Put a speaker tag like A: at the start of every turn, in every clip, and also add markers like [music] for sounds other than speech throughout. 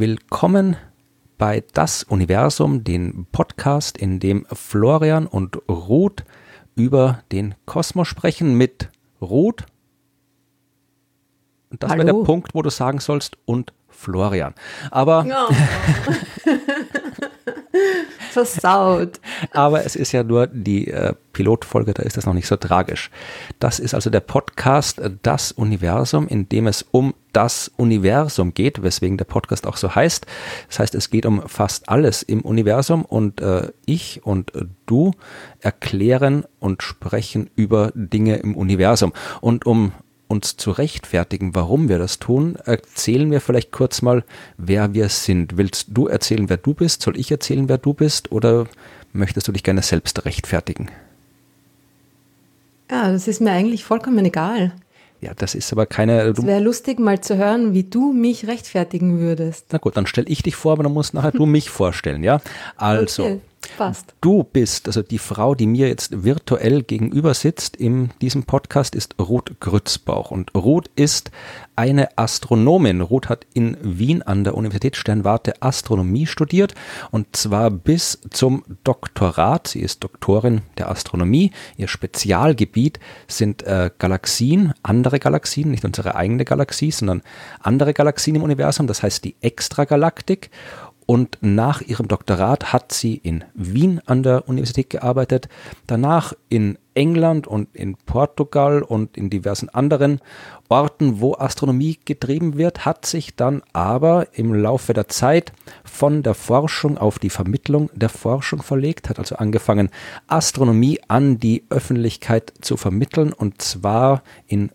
A: Willkommen bei Das Universum, den Podcast, in dem Florian und Ruth über den Kosmos sprechen mit Ruth. Und das wäre der Punkt, wo du sagen sollst und Florian. Aber oh. [laughs] [laughs] [laughs]
B: Versaut.
A: Aber es ist ja nur die äh, Pilotfolge, da ist das noch nicht so tragisch. Das ist also der Podcast äh, Das Universum, in dem es um das Universum geht, weswegen der Podcast auch so heißt. Das heißt, es geht um fast alles im Universum und äh, ich und äh, du erklären und sprechen über Dinge im Universum. Und um uns zu rechtfertigen, warum wir das tun, erzählen wir vielleicht kurz mal, wer wir sind. Willst du erzählen, wer du bist? Soll ich erzählen, wer du bist? Oder möchtest du dich gerne selbst rechtfertigen?
B: Ja, das ist mir eigentlich vollkommen egal.
A: Ja, das ist aber keine.
B: Es wäre lustig, mal zu hören, wie du mich rechtfertigen würdest.
A: Na gut, dann stell ich dich vor, aber dann musst nachher du mich vorstellen, ja? Also. Okay.
B: Passt.
A: Du bist, also die Frau, die mir jetzt virtuell gegenüber sitzt in diesem Podcast, ist Ruth Grützbauch. Und Ruth ist eine Astronomin. Ruth hat in Wien an der Universität Sternwarte Astronomie studiert und zwar bis zum Doktorat. Sie ist Doktorin der Astronomie. Ihr Spezialgebiet sind äh, Galaxien, andere Galaxien, nicht unsere eigene Galaxie, sondern andere Galaxien im Universum, das heißt die Extragalaktik und nach ihrem Doktorat hat sie in Wien an der Universität gearbeitet, danach in England und in Portugal und in diversen anderen Orten, wo Astronomie getrieben wird, hat sich dann aber im Laufe der Zeit von der Forschung auf die Vermittlung der Forschung verlegt, hat also angefangen, Astronomie an die Öffentlichkeit zu vermitteln und zwar in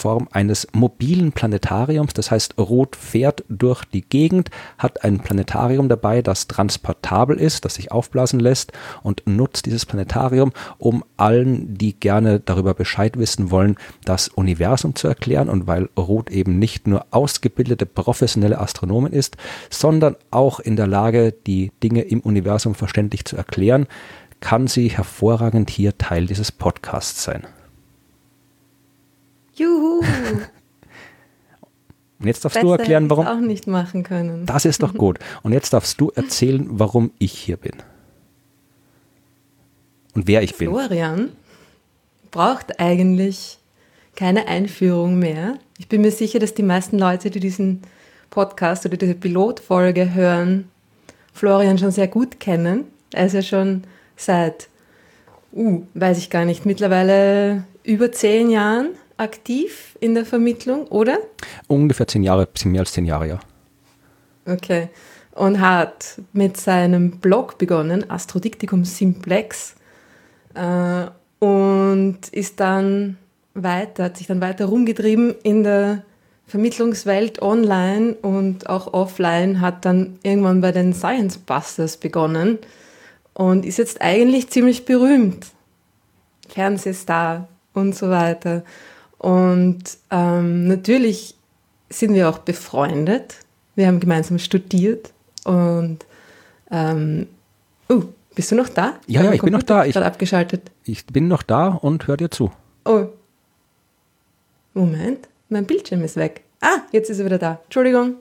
A: Form eines mobilen Planetariums. Das heißt, Rot fährt durch die Gegend, hat ein Planetarium dabei, das transportabel ist, das sich aufblasen lässt und nutzt dieses Planetarium, um allen, die gerne darüber Bescheid wissen wollen, das Universum zu erklären. Und weil Rot eben nicht nur ausgebildete professionelle Astronomen ist, sondern auch in der Lage, die Dinge im Universum verständlich zu erklären, kann sie hervorragend hier Teil dieses Podcasts sein.
B: Juhu!
A: Und jetzt darfst Besser du erklären, warum.
B: auch nicht machen können.
A: Das ist doch gut. Und jetzt darfst du erzählen, warum ich hier bin. Und wer ich bin.
B: Florian braucht eigentlich keine Einführung mehr. Ich bin mir sicher, dass die meisten Leute, die diesen Podcast oder diese Pilotfolge hören, Florian schon sehr gut kennen. Er ist ja schon seit, uh, weiß ich gar nicht, mittlerweile über zehn Jahren aktiv in der Vermittlung, oder?
A: Ungefähr zehn Jahre, bisschen mehr als zehn Jahre, ja.
B: Okay. Und hat mit seinem Blog begonnen, Astrodiktikum Simplex, äh, und ist dann weiter, hat sich dann weiter rumgetrieben in der Vermittlungswelt online und auch offline, hat dann irgendwann bei den Science Busters begonnen und ist jetzt eigentlich ziemlich berühmt. Fernsehstar und so weiter. Und ähm, natürlich sind wir auch befreundet. Wir haben gemeinsam studiert und ähm, uh, bist du noch da?
A: Ja, ja, ich bin noch da.
B: Ich, abgeschaltet.
A: ich bin noch da und höre dir zu.
B: Oh. Moment, mein Bildschirm ist weg. Ah, jetzt ist er wieder da. Entschuldigung.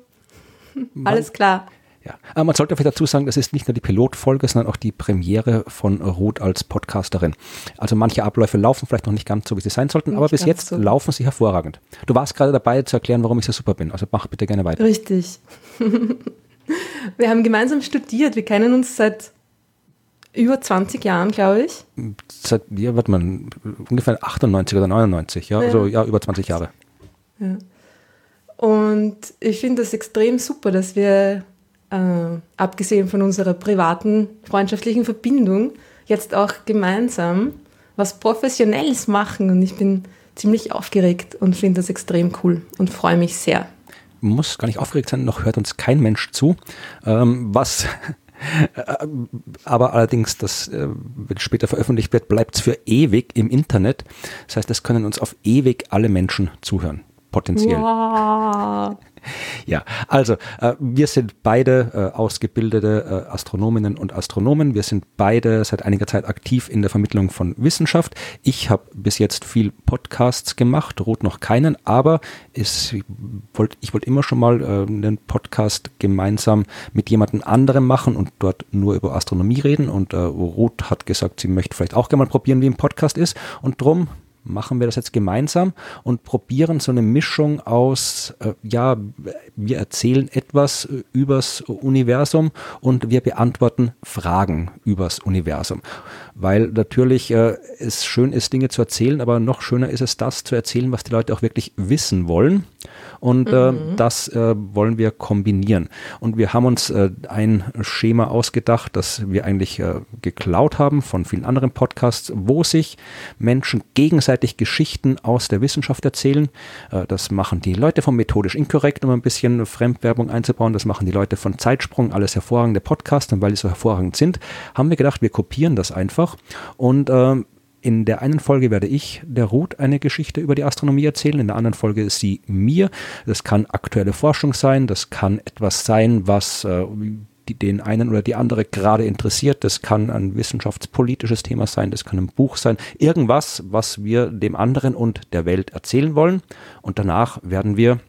B: Alles klar.
A: Ja, aber man sollte vielleicht dazu sagen, das ist nicht nur die Pilotfolge, sondern auch die Premiere von Ruth als Podcasterin. Also manche Abläufe laufen vielleicht noch nicht ganz so, wie sie sein sollten, nicht aber bis jetzt so. laufen sie hervorragend. Du warst gerade dabei zu erklären, warum ich so super bin. Also mach bitte gerne weiter.
B: Richtig. [laughs] wir haben gemeinsam studiert. Wir kennen uns seit über 20 Jahren, glaube ich.
A: Seit, ja, warte mal, ungefähr 98 oder 99, ja, ja. also ja, über 20 Jahre.
B: Ja. Und ich finde das extrem super, dass wir äh, abgesehen von unserer privaten freundschaftlichen Verbindung, jetzt auch gemeinsam was Professionelles machen. Und ich bin ziemlich aufgeregt und finde das extrem cool und freue mich sehr.
A: Muss gar nicht aufgeregt sein, noch hört uns kein Mensch zu. Ähm, was [laughs] aber allerdings, das, äh, wenn später veröffentlicht wird, bleibt es für ewig im Internet. Das heißt, es können uns auf ewig alle Menschen zuhören potenziell.
B: Wow. [laughs]
A: Ja, also äh, wir sind beide äh, ausgebildete äh, Astronominnen und Astronomen. Wir sind beide seit einiger Zeit aktiv in der Vermittlung von Wissenschaft. Ich habe bis jetzt viel Podcasts gemacht, Rot noch keinen, aber es, ich wollte wollt immer schon mal äh, einen Podcast gemeinsam mit jemandem anderem machen und dort nur über Astronomie reden. Und äh, Ruth hat gesagt, sie möchte vielleicht auch gerne mal probieren, wie ein Podcast ist. Und drum machen wir das jetzt gemeinsam und probieren so eine Mischung aus, äh, ja, wir erzählen etwas äh, übers Universum und wir beantworten Fragen übers Universum. Weil natürlich äh, es schön ist, Dinge zu erzählen, aber noch schöner ist es, das zu erzählen, was die Leute auch wirklich wissen wollen. Und äh, mhm. das äh, wollen wir kombinieren. Und wir haben uns äh, ein Schema ausgedacht, das wir eigentlich äh, geklaut haben von vielen anderen Podcasts, wo sich Menschen gegenseitig Geschichten aus der Wissenschaft erzählen. Äh, das machen die Leute von Methodisch Inkorrekt, um ein bisschen Fremdwerbung einzubauen. Das machen die Leute von Zeitsprung, alles hervorragende Podcasts. Und weil die so hervorragend sind, haben wir gedacht, wir kopieren das einfach und äh, in der einen Folge werde ich der Ruth eine Geschichte über die Astronomie erzählen, in der anderen Folge ist sie mir. Das kann aktuelle Forschung sein, das kann etwas sein, was äh, den einen oder die andere gerade interessiert. Das kann ein wissenschaftspolitisches Thema sein, das kann ein Buch sein. Irgendwas, was wir dem anderen und der Welt erzählen wollen. Und danach werden wir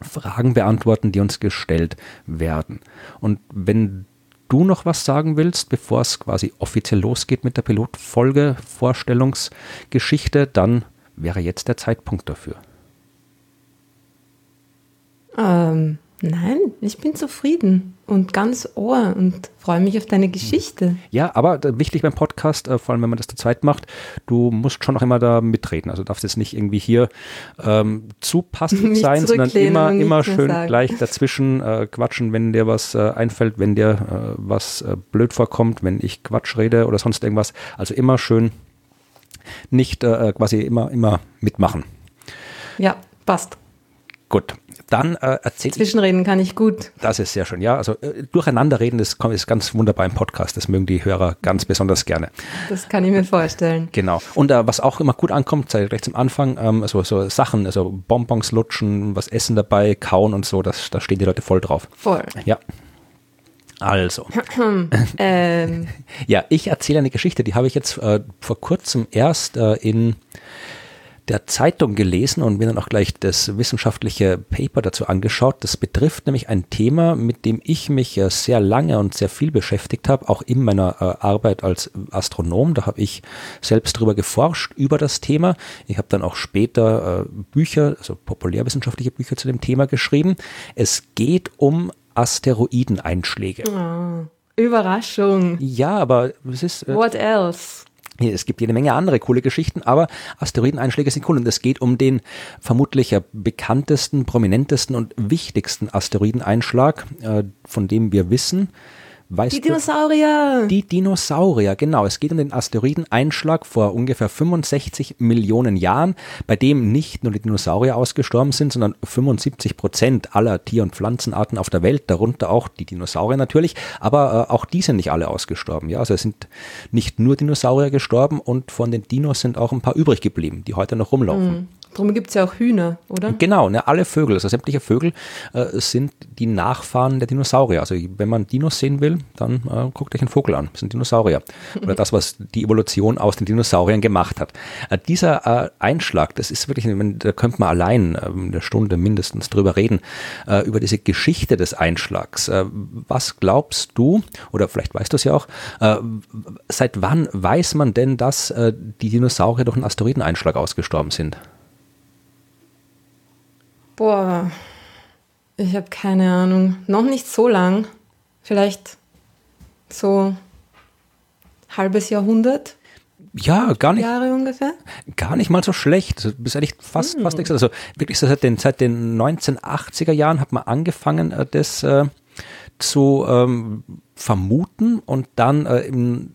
A: Fragen beantworten, die uns gestellt werden. Und wenn du noch was sagen willst, bevor es quasi offiziell losgeht mit der Pilotfolge, Vorstellungsgeschichte, dann wäre jetzt der Zeitpunkt dafür.
B: Ähm, nein, ich bin zufrieden und ganz Ohr und freue mich auf deine Geschichte.
A: Ja, aber wichtig beim Podcast, äh, vor allem wenn man das zu zweit macht, du musst schon noch immer da mitreden. Also darfst jetzt nicht irgendwie hier ähm, zu passiv [laughs] sein, sondern immer, immer schön gleich dazwischen äh, quatschen, wenn dir was äh, einfällt, wenn dir äh, was äh, blöd vorkommt, wenn ich Quatsch rede oder sonst irgendwas. Also immer schön nicht äh, quasi immer, immer mitmachen.
B: Ja, passt.
A: Gut, dann äh, erzähl
B: Zwischenreden kann ich gut.
A: Das ist sehr schön, ja. Also äh, durcheinanderreden ist, ist ganz wunderbar im Podcast. Das mögen die Hörer ganz besonders gerne.
B: Das kann ich mir vorstellen.
A: Genau. Und äh, was auch immer gut ankommt, sei gleich zum Anfang, ähm, so, so Sachen, also Bonbons lutschen, was essen dabei, kauen und so, das, da stehen die Leute voll drauf.
B: Voll.
A: Ja. Also. [clears throat]
B: ähm. [laughs]
A: Ja, ich erzähle eine Geschichte, die habe ich jetzt äh, vor kurzem erst äh, in der Zeitung gelesen und mir dann auch gleich das wissenschaftliche Paper dazu angeschaut. Das betrifft nämlich ein Thema, mit dem ich mich sehr lange und sehr viel beschäftigt habe, auch in meiner äh, Arbeit als Astronom. Da habe ich selbst drüber geforscht, über das Thema. Ich habe dann auch später äh, Bücher, also populärwissenschaftliche Bücher zu dem Thema geschrieben. Es geht um Asteroideneinschläge.
B: Oh, Überraschung.
A: Ja, aber es ist.
B: Äh, What else?
A: Es gibt jede Menge andere coole Geschichten, aber Asteroideneinschläge sind cool und es geht um den vermutlich bekanntesten, prominentesten und wichtigsten Asteroideneinschlag, äh, von dem wir wissen.
B: Weißt die Dinosaurier.
A: Die Dinosaurier, genau. Es geht um den Asteroideneinschlag vor ungefähr 65 Millionen Jahren, bei dem nicht nur die Dinosaurier ausgestorben sind, sondern 75 Prozent aller Tier- und Pflanzenarten auf der Welt, darunter auch die Dinosaurier natürlich, aber äh, auch die sind nicht alle ausgestorben. Ja, also es sind nicht nur Dinosaurier gestorben und von den Dinos sind auch ein paar übrig geblieben, die heute noch rumlaufen. Mhm.
B: Darum gibt es ja auch Hühner, oder?
A: Genau, ne, alle Vögel, also sämtliche Vögel äh, sind die Nachfahren der Dinosaurier. Also wenn man Dinos sehen will, dann äh, guckt euch einen Vogel an. Das sind Dinosaurier. [laughs] Oder das, was die Evolution aus den Dinosauriern gemacht hat. Äh, dieser äh, Einschlag, das ist wirklich, da könnte man allein äh, eine Stunde mindestens drüber reden, äh, über diese Geschichte des Einschlags. Äh, was glaubst du, oder vielleicht weißt du es ja auch, seit wann weiß man denn, dass die Dinosaurier durch einen Asteroideneinschlag ausgestorben sind?
B: Boah, ich habe keine Ahnung. Noch nicht so lang. Vielleicht so halbes Jahrhundert.
A: Ja, gar nicht.
B: Jahre ungefähr?
A: Gar nicht mal so schlecht. Du bist eigentlich fast, hm. fast Also wirklich seit den, seit den 1980er Jahren hat man angefangen, äh, das äh, zu ähm, vermuten und dann äh,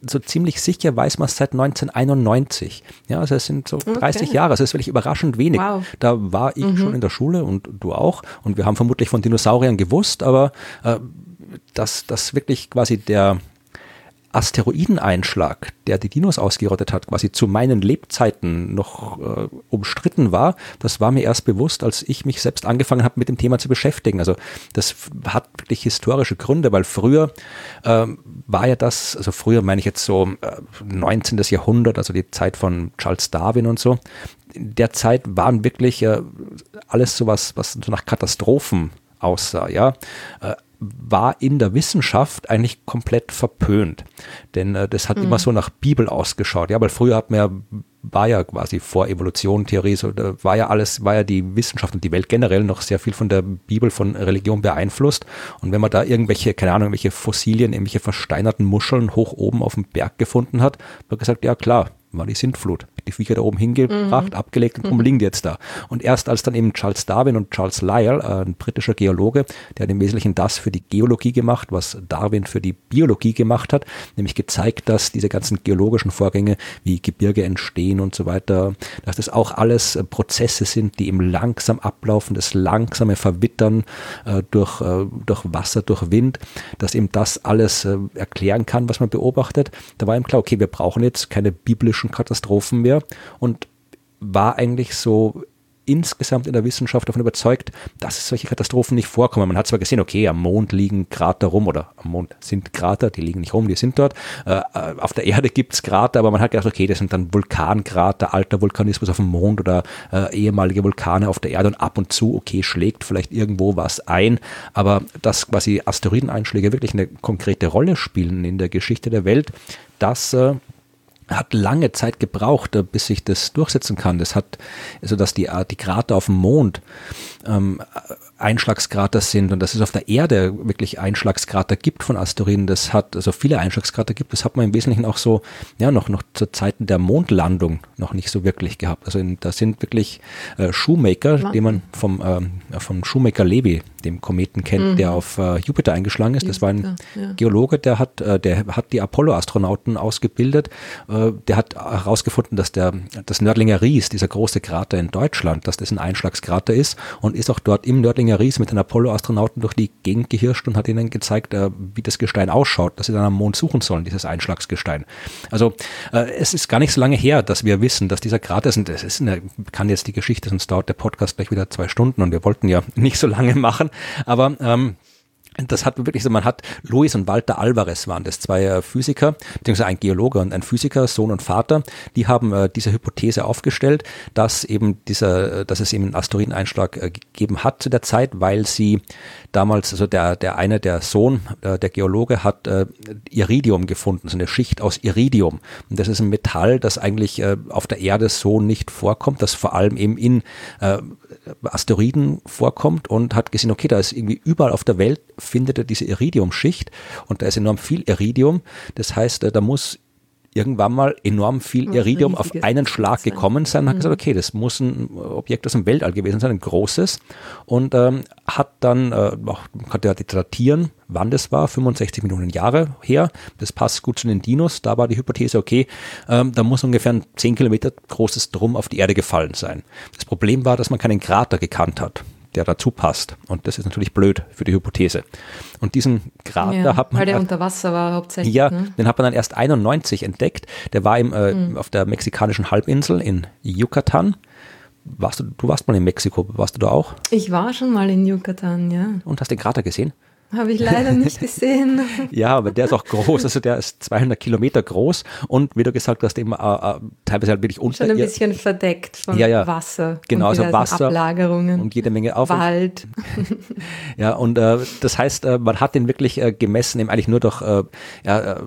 A: so ziemlich sicher weiß man es seit 1991. Ja, also es sind so 30 okay. Jahre, also es ist wirklich überraschend wenig. Wow. Da war ich mhm. schon in der Schule und du auch und wir haben vermutlich von Dinosauriern gewusst, aber äh, dass das wirklich quasi der Asteroideneinschlag, der die Dinos ausgerottet hat, quasi zu meinen Lebzeiten noch äh, umstritten war, das war mir erst bewusst, als ich mich selbst angefangen habe, mit dem Thema zu beschäftigen. Also das hat wirklich historische Gründe, weil früher äh, war ja das, also früher meine ich jetzt so äh, 19. Jahrhundert, also die Zeit von Charles Darwin und so, in der Zeit waren wirklich äh, alles sowas, was so nach Katastrophen aussah, ja. Äh, war in der Wissenschaft eigentlich komplett verpönt. Denn äh, das hat mhm. immer so nach Bibel ausgeschaut. Ja, weil früher hat man ja, war ja quasi vor Evolution, Theorie, so, war ja alles, war ja die Wissenschaft und die Welt generell noch sehr viel von der Bibel, von Religion beeinflusst. Und wenn man da irgendwelche, keine Ahnung, irgendwelche Fossilien, irgendwelche versteinerten Muscheln hoch oben auf dem Berg gefunden hat, hat man gesagt, ja klar, war die Sintflut. Die Viecher da oben hingebracht, mhm. abgelegt und darum mhm. liegen die jetzt da. Und erst als dann eben Charles Darwin und Charles Lyell, äh, ein britischer Geologe, der hat im Wesentlichen das für die Geologie gemacht, was Darwin für die Biologie gemacht hat, nämlich gezeigt, dass diese ganzen geologischen Vorgänge wie Gebirge entstehen und so weiter, dass das auch alles äh, Prozesse sind, die eben langsam ablaufen, das langsame Verwittern äh, durch, äh, durch Wasser, durch Wind, dass eben das alles äh, erklären kann, was man beobachtet. Da war ihm klar, okay, wir brauchen jetzt keine biblischen Katastrophen mehr und war eigentlich so insgesamt in der Wissenschaft davon überzeugt, dass solche Katastrophen nicht vorkommen. Man hat zwar gesehen, okay, am Mond liegen Krater rum oder am Mond sind Krater, die liegen nicht rum, die sind dort. Äh, äh auf der Erde gibt es Krater, aber man hat gedacht, okay, das sind dann Vulkankrater, alter Vulkanismus auf dem Mond oder äh, ehemalige Vulkane auf der Erde und ab und zu, okay, schlägt vielleicht irgendwo was ein, aber dass quasi Asteroideneinschläge wirklich eine konkrete Rolle spielen in der Geschichte der Welt, das äh, hat lange Zeit gebraucht, äh, bis sich das durchsetzen kann. Das hat, also dass die, die Krater auf dem Mond ähm, Einschlagskrater sind und dass es auf der Erde wirklich Einschlagskrater gibt von Asteroiden, das hat, also viele Einschlagskrater gibt, das hat man im Wesentlichen auch so, ja, noch, noch zu Zeiten der Mondlandung noch nicht so wirklich gehabt. Also in, da sind wirklich äh, Shoemaker, Wann? den man vom, äh, vom Shoemaker Levy, dem Kometen kennt, mhm. der auf äh, Jupiter eingeschlagen ist. Das war ein ja. Geologe, der hat, äh, der hat die Apollo-Astronauten ausgebildet. Äh, der hat herausgefunden, dass der, das Nördlinger Ries, dieser große Krater in Deutschland, dass das ein Einschlagskrater ist und ist auch dort im Nördlinger Ries mit den Apollo-Astronauten durch die Gegend gehirscht und hat ihnen gezeigt, äh, wie das Gestein ausschaut, dass sie dann am Mond suchen sollen, dieses Einschlagsgestein. Also äh, es ist gar nicht so lange her, dass wir wissen, dass dieser Krater ist, das ist eine, kann jetzt die Geschichte, sonst dauert der Podcast gleich wieder zwei Stunden und wir wollten ja [laughs] nicht so lange machen, aber ähm, das hat wirklich so, man hat Luis und Walter Alvarez waren das, zwei äh, Physiker, beziehungsweise ein Geologe und ein Physiker, Sohn und Vater, die haben äh, diese Hypothese aufgestellt, dass eben dieser, äh, dass es eben einen Asteroideneinschlag äh, gegeben hat zu der Zeit, weil sie damals, also der, der eine, der Sohn, äh, der Geologe, hat äh, Iridium gefunden, so eine Schicht aus Iridium. Und das ist ein Metall, das eigentlich auf der Erde so nicht vorkommt, das vor allem eben in äh, Asteroiden vorkommt und hat gesehen, okay, da ist irgendwie überall auf der Welt findet er diese Iridiumschicht und da ist enorm viel Iridium. Das heißt, äh, da muss irgendwann mal enorm viel Iridium auf einen Schlag gekommen sein und hat mhm. gesagt, okay, das muss ein Objekt aus dem Weltall gewesen sein, ein großes. Und ähm, hat dann, äh, konnte ja datieren, wann das war, 65 Millionen Jahre her, das passt gut zu den Dinos, da war die Hypothese, okay, ähm, da muss ungefähr ein 10 Kilometer großes Drum auf die Erde gefallen sein. Das Problem war, dass man keinen Krater gekannt hat der dazu passt. Und das ist natürlich blöd für die Hypothese. Und diesen Krater ja, hat man.
B: Weil der unter Wasser war hauptsächlich.
A: Ja, ne? den hat man dann erst 91 entdeckt. Der war im, äh, mhm. auf der mexikanischen Halbinsel in Yucatan. Warst du, du warst mal in Mexiko, warst du da auch?
B: Ich war schon mal in Yucatan, ja.
A: Und hast den Krater gesehen?
B: Habe ich leider nicht gesehen. [laughs]
A: ja, aber der ist auch groß, also der ist 200 Kilometer groß und wie du gesagt hast, eben äh, äh, teilweise halt wirklich unter.
B: Schon ein bisschen verdeckt von ja, ja. Wasser.
A: Genau, also Wasser.
B: Ablagerungen.
A: Und jede Menge auf.
B: Wald. [laughs]
A: ja, und äh, das heißt, äh, man hat den wirklich äh, gemessen, eben eigentlich nur durch, äh, ja,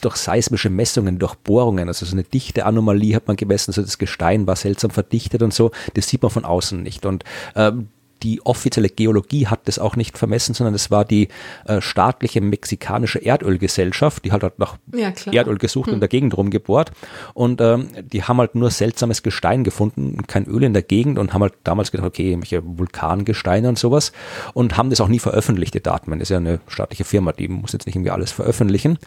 A: durch seismische Messungen, durch Bohrungen. Also so eine dichte Anomalie hat man gemessen, also das Gestein war seltsam verdichtet und so. Das sieht man von außen nicht. Und ähm, die offizielle Geologie hat das auch nicht vermessen, sondern es war die äh, staatliche mexikanische Erdölgesellschaft, die halt, halt nach ja, Erdöl gesucht hm. und in der Gegend rumgebohrt. Und ähm, die haben halt nur seltsames Gestein gefunden, kein Öl in der Gegend und haben halt damals gedacht, okay, welche Vulkangesteine und sowas und haben das auch nie veröffentlicht, die Daten. Das ist ja eine staatliche Firma, die muss jetzt nicht irgendwie alles veröffentlichen.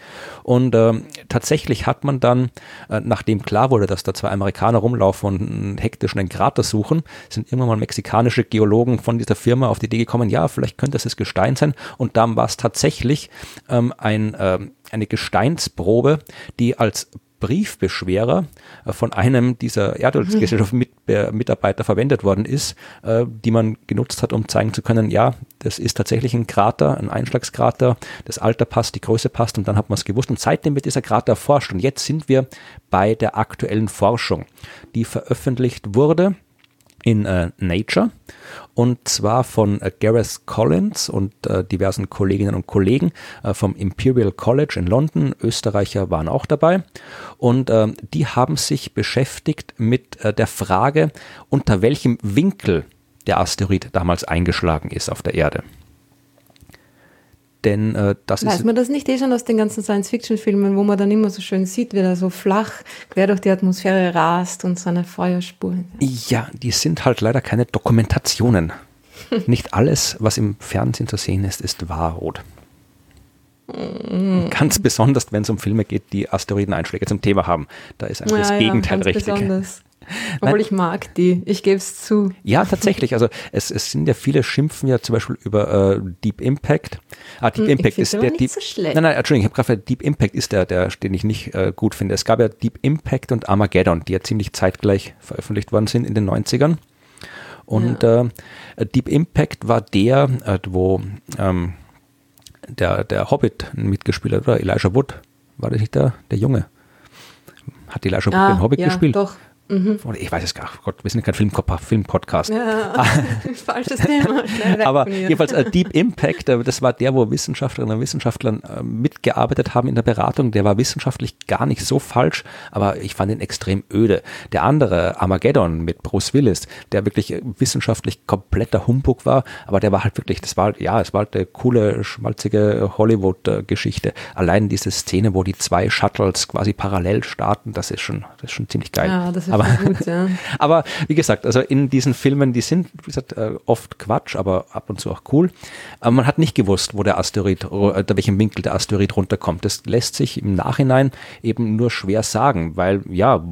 A: Und ähm, tatsächlich hat man dann, äh, nachdem klar wurde, dass da zwei Amerikaner rumlaufen und hektisch einen Krater suchen, sind irgendwann mal mexikanische Geologen von dieser Firma auf die Idee gekommen, ja, vielleicht könnte es das Gestein sein. Und dann war es tatsächlich ähm, ein, ähm, eine Gesteinsprobe, die als Briefbeschwerer äh, von einem dieser Erdölgesellschaft-Mitarbeiter verwendet worden ist, äh, die man genutzt hat, um zeigen zu können, ja, das ist tatsächlich ein Krater, ein Einschlagskrater, das Alter passt, die Größe passt und dann hat man es gewusst. Und seitdem wird dieser Krater erforscht und jetzt sind wir bei der aktuellen Forschung, die veröffentlicht wurde in äh, Nature und zwar von äh, Gareth Collins und äh, diversen Kolleginnen und Kollegen äh, vom Imperial College in London. Österreicher waren auch dabei und äh, die haben sich beschäftigt mit äh, der Frage, unter welchem Winkel der Asteroid damals eingeschlagen ist auf der Erde. Denn äh, das
B: Weiß
A: ist.
B: man das nicht eh schon aus den ganzen Science-Fiction-Filmen, wo man dann immer so schön sieht, wie er so flach quer durch die Atmosphäre rast und seine Feuerspuren.
A: Ja, die sind halt leider keine Dokumentationen. [laughs] nicht alles, was im Fernsehen zu sehen ist, ist wahr, Rot. Ganz besonders, wenn es um Filme geht, die Asteroideneinschläge zum Thema haben. Da ist eigentlich das Gegenteil
B: ganz
A: richtig.
B: Besonders. Obwohl ich mag die, ich gebe es zu.
A: Ja, tatsächlich. Also es, es sind ja viele schimpfen ja zum Beispiel über äh, Deep Impact. Ah, Deep
B: Hm,
A: Impact ist der Deep.
B: so schlecht.
A: Nein, nein, Entschuldigung, ich habe gerade Deep Impact ist der, der, den ich nicht äh, gut finde. Es gab ja Deep Impact und Armageddon, die ja ziemlich zeitgleich veröffentlicht worden sind in den 90ern. Und äh, Deep Impact war der, äh, wo ähm, der, der Hobbit mitgespielt hat, oder Elijah Wood, war das nicht der, der Junge? Hat Elijah Wood den Hobbit
B: Ah, ja,
A: gespielt?
B: Doch.
A: Oder ich weiß es gar nicht. Gott, wir sind kein Film- Film-Podcast.
B: Ja, [laughs] falsches Thema.
A: Aber jedenfalls äh, Deep [laughs] Impact, äh, das war der, wo Wissenschaftlerinnen und Wissenschaftler äh, mitgearbeitet haben in der Beratung. Der war wissenschaftlich gar nicht so falsch, aber ich fand ihn extrem öde. Der andere, Armageddon mit Bruce Willis, der wirklich äh, wissenschaftlich kompletter Humbug war, aber der war halt wirklich, das war halt, ja, es war halt eine coole, schmalzige Hollywood-Geschichte. Allein diese Szene, wo die zwei Shuttles quasi parallel starten, das ist schon, das ist schon ziemlich geil.
B: Ja, das ist
A: aber,
B: gut, ja. [laughs]
A: aber wie gesagt, also in diesen Filmen, die sind, wie gesagt, äh, oft Quatsch, aber ab und zu auch cool. Aber man hat nicht gewusst, wo der Asteroid, äh, welchem Winkel der Asteroid runterkommt. Das lässt sich im Nachhinein eben nur schwer sagen, weil, ja,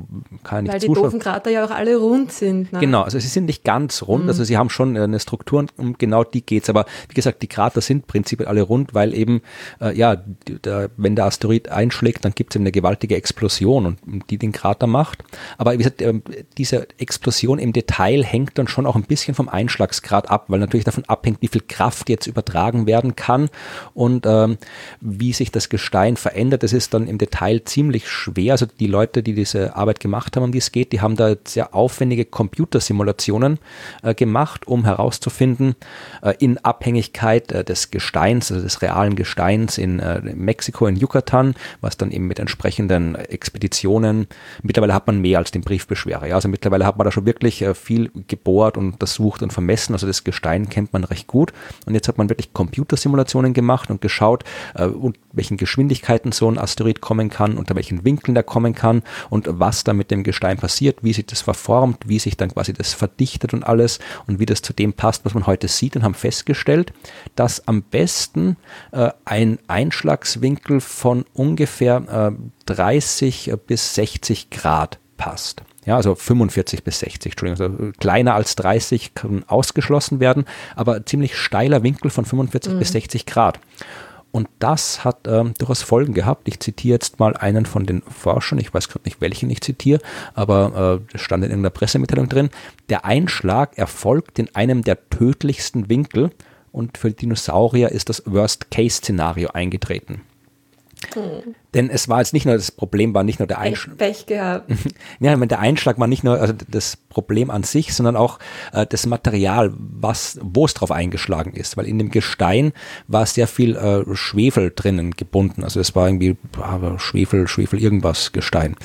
A: kann nicht
B: Weil die doofen Krater ja auch alle rund sind. Ne?
A: Genau, also sie sind nicht ganz rund, also sie haben schon äh, eine Struktur und um genau die geht's. Aber wie gesagt, die Krater sind prinzipiell alle rund, weil eben, äh, ja, der, wenn der Asteroid einschlägt, dann gibt's eben eine gewaltige Explosion und die den Krater macht. Aber wie gesagt, diese Explosion im Detail hängt dann schon auch ein bisschen vom Einschlagsgrad ab, weil natürlich davon abhängt, wie viel Kraft jetzt übertragen werden kann und ähm, wie sich das Gestein verändert. Das ist dann im Detail ziemlich schwer. Also die Leute, die diese Arbeit gemacht haben, um die es geht, die haben da sehr aufwendige Computersimulationen äh, gemacht, um herauszufinden, äh, in Abhängigkeit äh, des Gesteins, also des realen Gesteins in äh, Mexiko, in Yucatan, was dann eben mit entsprechenden Expeditionen, mittlerweile hat man mehr als den Briefbeschwerer. Ja, also mittlerweile hat man da schon wirklich äh, viel gebohrt und untersucht und vermessen. Also das Gestein kennt man recht gut. Und jetzt hat man wirklich Computersimulationen gemacht und geschaut, äh, und welchen Geschwindigkeiten so ein Asteroid kommen kann, unter welchen Winkeln der kommen kann und was da mit dem Gestein passiert, wie sich das verformt, wie sich dann quasi das verdichtet und alles und wie das zu dem passt, was man heute sieht und haben festgestellt, dass am besten äh, ein Einschlagswinkel von ungefähr äh, 30 bis 60 Grad passt. Ja, also 45 bis 60, Entschuldigung, also kleiner als 30 kann ausgeschlossen werden, aber ziemlich steiler Winkel von 45 bis 60 Grad. Und das hat ähm, durchaus Folgen gehabt. Ich zitiere jetzt mal einen von den Forschern, ich weiß gerade nicht, welchen ich zitiere, aber äh, das stand in irgendeiner Pressemitteilung drin. Der Einschlag erfolgt in einem der tödlichsten Winkel und für Dinosaurier ist das Worst-Case-Szenario eingetreten. Denn es war jetzt nicht nur, das Problem war nicht nur der Einschlag.
B: Pech gehabt. [laughs]
A: Ja, ich meine, der Einschlag war nicht nur also das Problem an sich, sondern auch äh, das Material, was, wo es drauf eingeschlagen ist. Weil in dem Gestein war sehr viel äh, Schwefel drinnen gebunden. Also es war irgendwie aber Schwefel, Schwefel irgendwas Gestein.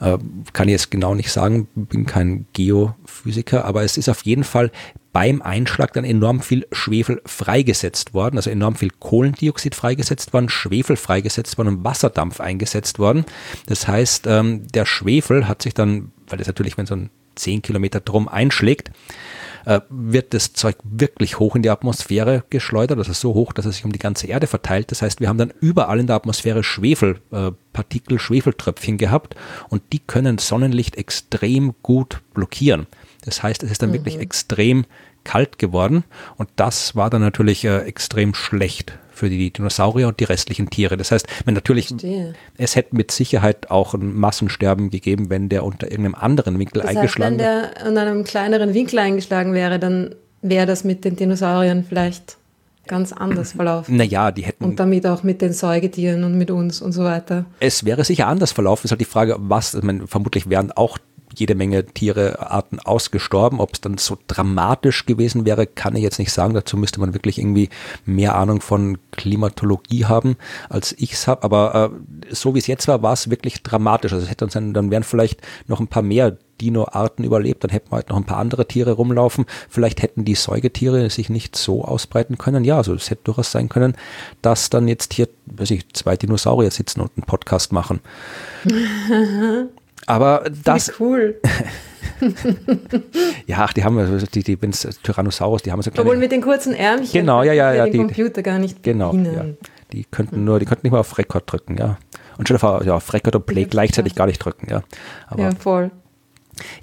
A: Äh, kann ich jetzt genau nicht sagen, bin kein Geophysiker, aber es ist auf jeden Fall beim Einschlag dann enorm viel Schwefel freigesetzt worden, also enorm viel Kohlendioxid freigesetzt worden, Schwefel freigesetzt worden und Wasserdampf eingesetzt worden. Das heißt, ähm, der Schwefel hat sich dann, weil das natürlich, wenn so ein 10 Kilometer drum einschlägt, äh, wird das Zeug wirklich hoch in die Atmosphäre geschleudert, also so hoch, dass es sich um die ganze Erde verteilt. Das heißt, wir haben dann überall in der Atmosphäre Schwefelpartikel, Schwefeltröpfchen gehabt und die können Sonnenlicht extrem gut blockieren. Das heißt, es ist dann wirklich extrem kalt geworden und das war dann natürlich äh, extrem schlecht für die Dinosaurier und die restlichen Tiere. Das heißt, wenn natürlich,
B: Verstehe.
A: es hätte mit Sicherheit auch ein Massensterben gegeben, wenn der unter irgendeinem anderen Winkel
B: Das heißt,
A: eingeschlagen
B: wenn
A: wäre.
B: der an einem kleineren Winkel eingeschlagen wäre, dann wäre das mit den Dinosauriern vielleicht ganz anders [clears throat] verlaufen.
A: Naja, die hätten
B: Und damit auch mit den Säugetieren und mit uns und so weiter.
A: Es wäre sicher anders verlaufen. Es ist halt die Frage, was, ich meine, vermutlich wären auch jede Menge Tiere, Arten ausgestorben. Ob es dann so dramatisch gewesen wäre, kann ich jetzt nicht sagen. Dazu müsste man wirklich irgendwie mehr Ahnung von Klimatologie haben, als ich es habe. Aber äh, so wie es jetzt war, war es wirklich dramatisch. Also es hätte uns dann, dann wären vielleicht noch ein paar mehr Dino-Arten überlebt, dann hätten wir halt noch ein paar andere Tiere rumlaufen. Vielleicht hätten die Säugetiere sich nicht so ausbreiten können. Ja, also es hätte durchaus sein können, dass dann jetzt hier, weiß ich, zwei Dinosaurier sitzen und einen Podcast machen. [laughs] Aber das,
B: Wie cool. [laughs]
A: ja, ach, die haben ja, die, die, wenn's Tyrannosaurus, die haben so
B: Obwohl
A: kleine,
B: mit den kurzen Ärmchen
A: Genau, ja, ja, ja,
B: den
A: die-
B: Computer gar nicht
A: genau, ja, die könnten nur, die könnten nicht mal auf Rekord drücken, ja. Und dir vor, ja, auf Rekord und Play
B: Ja,
A: gleichzeitig gar nicht drücken, ja. Aber,
B: Ja,
A: ja.
B: voll.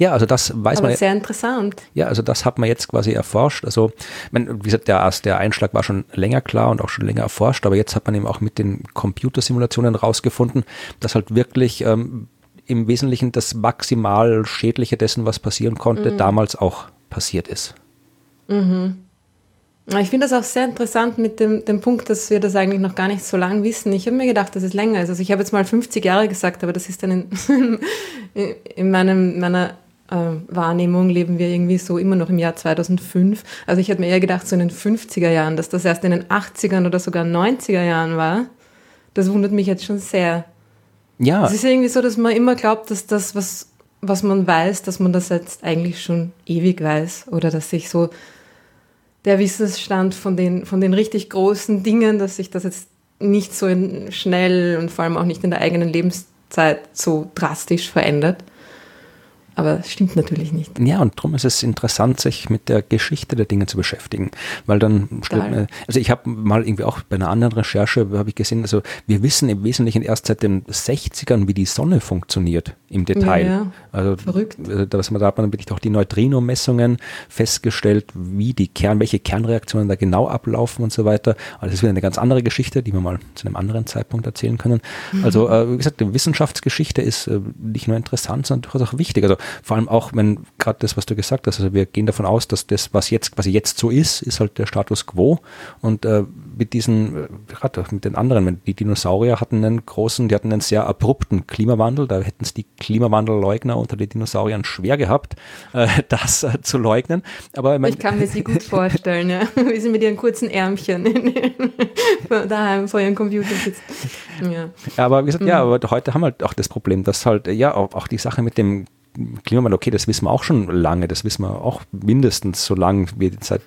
A: also das weiß
B: Aber
A: man,
B: sehr interessant.
A: ja, also das hat man jetzt quasi erforscht. Also, mein, wie gesagt, der, der Einschlag war schon länger klar und auch schon länger erforscht, aber jetzt hat man eben auch mit den Computersimulationen rausgefunden, dass halt wirklich ähm, im Wesentlichen das maximal Schädliche dessen, was passieren konnte, damals auch passiert ist.
B: Ich finde das auch sehr interessant mit dem, dem Punkt, dass wir das eigentlich noch gar nicht so lange wissen. Ich habe mir gedacht, dass es länger ist. Also ich habe jetzt mal 50 Jahre gesagt, aber das ist dann in, [laughs] in meinem, meiner äh, Wahrnehmung leben wir irgendwie so immer noch im Jahr 2005. Also ich hätte mir eher gedacht, so in den 50er Jahren, dass das erst in den 80ern oder sogar 90er Jahren war. Das wundert mich jetzt schon sehr.
A: Ja,
B: Es ist irgendwie so, dass man immer glaubt, dass das, was, was man weiß, dass man das jetzt eigentlich schon ewig weiß. Oder dass sich so der Wissensstand von den, von den richtig großen Dingen, dass sich das jetzt nicht so schnell und vor allem auch nicht in der eigenen Lebenszeit so drastisch verändert. Aber es stimmt natürlich nicht.
A: Ja, und darum ist es interessant, sich mit der Geschichte der Dinge zu beschäftigen, weil dann stellt man, also ich habe mal irgendwie auch bei einer anderen Recherche habe ich gesehen, also wir wissen im Wesentlichen erst seit den 60ern, wie die Sonne funktioniert im Detail.
B: Ja, ja.
A: Also
B: Verrückt.
A: äh, da da hat man wirklich auch die Neutrino-Messungen festgestellt, wie die Kern, welche Kernreaktionen da genau ablaufen und so weiter. Aber das ist wieder eine ganz andere Geschichte, die wir mal zu einem anderen Zeitpunkt erzählen können. Also äh, wie gesagt, die Wissenschaftsgeschichte ist äh, nicht nur interessant, sondern durchaus auch wichtig. Also vor allem auch, wenn gerade das, was du gesagt hast, also wir gehen davon aus, dass das, was jetzt quasi jetzt so ist, ist halt der Status quo. Und äh, mit diesen, äh, gerade auch mit den anderen, die Dinosaurier hatten einen großen, die hatten einen sehr abrupten Klimawandel, da hätten es die Klimawandelleugner unter den Dinosauriern schwer gehabt, äh, [laughs] das äh, zu leugnen. Aber ich mein,
B: Ich kann mir sie gut vorstellen, ja. [laughs] wie sie mit ihren kurzen Ärmchen [laughs] daheim vor ihrem Computer sitzt. Ja.
A: Aber wie gesagt, ja, aber heute haben wir halt auch das Problem, dass halt, ja, auch, auch die Sache mit dem Klimawandel, okay, das wissen wir auch schon lange, das wissen wir auch mindestens, solange wir, Zeit,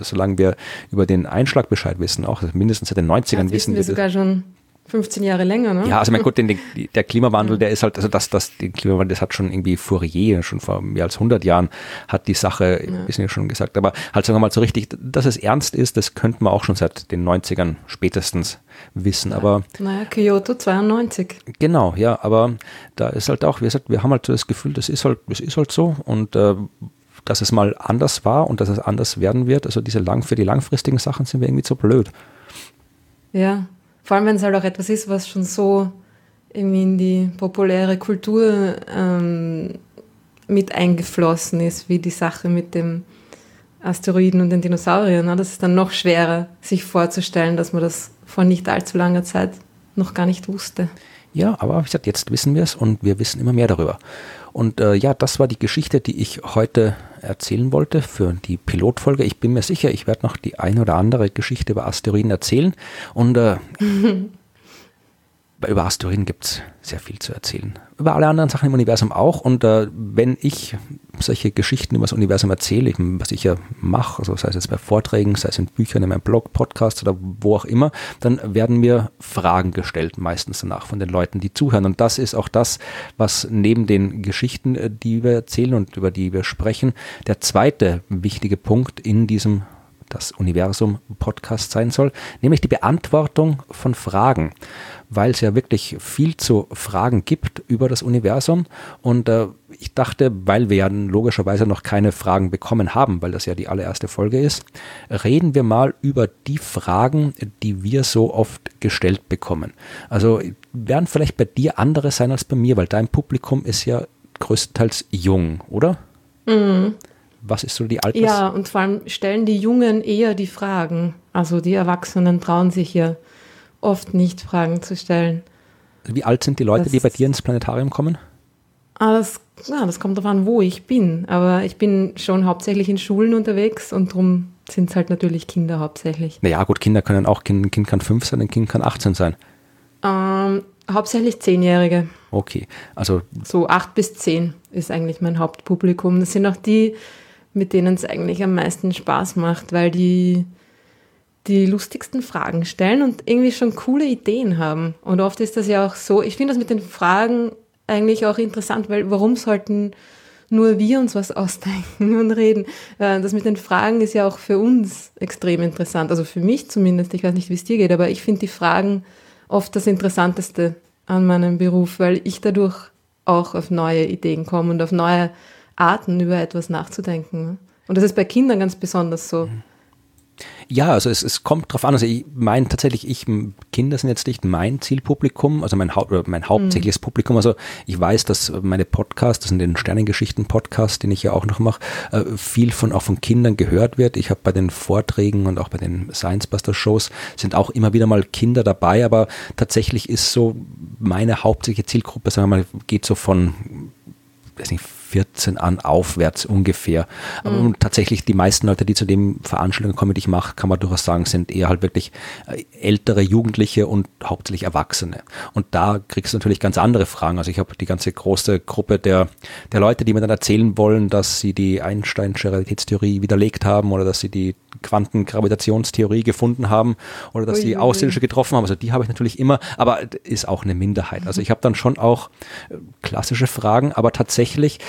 A: solange wir über den Einschlag Bescheid wissen, auch mindestens seit den 90ern
B: Das
A: wissen
B: wissen wir
A: wir das.
B: sogar schon 15 Jahre länger, ne?
A: Ja, also mein Gott, den, den, der Klimawandel, der ist halt, also das, das, den Klimawandel, das hat schon irgendwie Fourier, schon vor mehr als 100 Jahren, hat die Sache, ein bisschen ja schon gesagt, aber halt sagen wir mal so richtig, dass es ernst ist, das könnten wir auch schon seit den 90ern spätestens wissen, aber
B: Naja, Kyoto 92.
A: Genau, ja, aber da ist halt auch, wie gesagt, wir haben halt so das Gefühl, das ist halt, das ist halt so. Und äh, dass es mal anders war und dass es anders werden wird, also diese lang, für die langfristigen Sachen sind wir irgendwie zu blöd.
B: Ja, vor allem wenn es halt auch etwas ist, was schon so irgendwie in die populäre Kultur ähm, mit eingeflossen ist, wie die Sache mit dem Asteroiden und den Dinosauriern. Ne? Das ist dann noch schwerer, sich vorzustellen, dass man das vor nicht allzu langer Zeit noch gar nicht wusste.
A: Ja, aber wie gesagt, jetzt wissen wir es und wir wissen immer mehr darüber. Und äh, ja, das war die Geschichte, die ich heute erzählen wollte für die Pilotfolge. Ich bin mir sicher, ich werde noch die ein oder andere Geschichte über Asteroiden erzählen. Und äh, [laughs] über Asteroiden gibt es sehr viel zu erzählen. Über alle anderen Sachen im Universum auch. Und äh, wenn ich solche Geschichten über das Universum erzähle, ich, was ich ja mache, also sei es jetzt bei Vorträgen, sei es in Büchern, in meinem Blog, Podcast oder wo auch immer, dann werden mir Fragen gestellt, meistens danach von den Leuten, die zuhören. Und das ist auch das, was neben den Geschichten, äh, die wir erzählen und über die wir sprechen, der zweite wichtige Punkt in diesem das Universum-Podcast sein soll, nämlich die Beantwortung von Fragen, weil es ja wirklich viel zu Fragen gibt über das Universum. Und äh, ich dachte, weil wir ja logischerweise noch keine Fragen bekommen haben, weil das ja die allererste Folge ist, reden wir mal über die Fragen, die wir so oft gestellt bekommen. Also werden vielleicht bei dir andere sein als bei mir, weil dein Publikum ist ja größtenteils jung, oder? Mhm. Was ist so die Alters?
B: Ja, und vor allem stellen die Jungen eher die Fragen. Also die Erwachsenen trauen sich ja oft nicht, Fragen zu stellen.
A: Wie alt sind die Leute, das die bei dir ins Planetarium kommen?
B: Ah, das, ja, das kommt darauf an, wo ich bin. Aber ich bin schon hauptsächlich in Schulen unterwegs und darum sind es halt natürlich Kinder hauptsächlich.
A: Naja, gut, Kinder können auch, ein Kind kann fünf sein, ein Kind kann 18 sein.
B: Ähm, hauptsächlich Zehnjährige.
A: Okay, also.
B: So acht bis zehn ist eigentlich mein Hauptpublikum. Das sind auch die, mit denen es eigentlich am meisten Spaß macht, weil die die lustigsten Fragen stellen und irgendwie schon coole Ideen haben. Und oft ist das ja auch so, ich finde das mit den Fragen eigentlich auch interessant, weil warum sollten nur wir uns was [laughs] ausdenken und reden? Äh, das mit den Fragen ist ja auch für uns extrem interessant, also für mich zumindest, ich weiß nicht, wie es dir geht, aber ich finde die Fragen oft das Interessanteste an meinem Beruf, weil ich dadurch auch auf neue Ideen komme und auf neue Arten über etwas nachzudenken. Und das ist bei Kindern ganz besonders so. Mhm.
A: Ja, also es, es kommt drauf an. Also ich meine tatsächlich, ich, Kinder sind jetzt nicht mein Zielpublikum, also mein, Haupt, mein hauptsächliches mhm. Publikum. Also ich weiß, dass meine Podcasts, das sind den Sternengeschichten-Podcast, den ich ja auch noch mache, äh, viel von auch von Kindern gehört wird. Ich habe bei den Vorträgen und auch bei den Science Buster Shows sind auch immer wieder mal Kinder dabei, aber tatsächlich ist so meine hauptsächliche Zielgruppe, sagen wir mal, geht so von weiß nicht, 14 an aufwärts ungefähr. Aber mhm. tatsächlich die meisten Leute, die zu den Veranstaltungen kommen, die ich mache, kann man durchaus sagen, sind eher halt wirklich äh, ältere Jugendliche und hauptsächlich Erwachsene. Und da kriegst du natürlich ganz andere Fragen. Also ich habe die ganze große Gruppe der, der Leute, die mir dann erzählen wollen, dass sie die Einsteinsche Realitätstheorie widerlegt haben oder dass sie die Quantengravitationstheorie gefunden haben oder dass ui, sie Außerirdische getroffen haben. Also die habe ich natürlich immer, aber ist auch eine Minderheit. Also ich habe dann schon auch äh, klassische Fragen, aber tatsächlich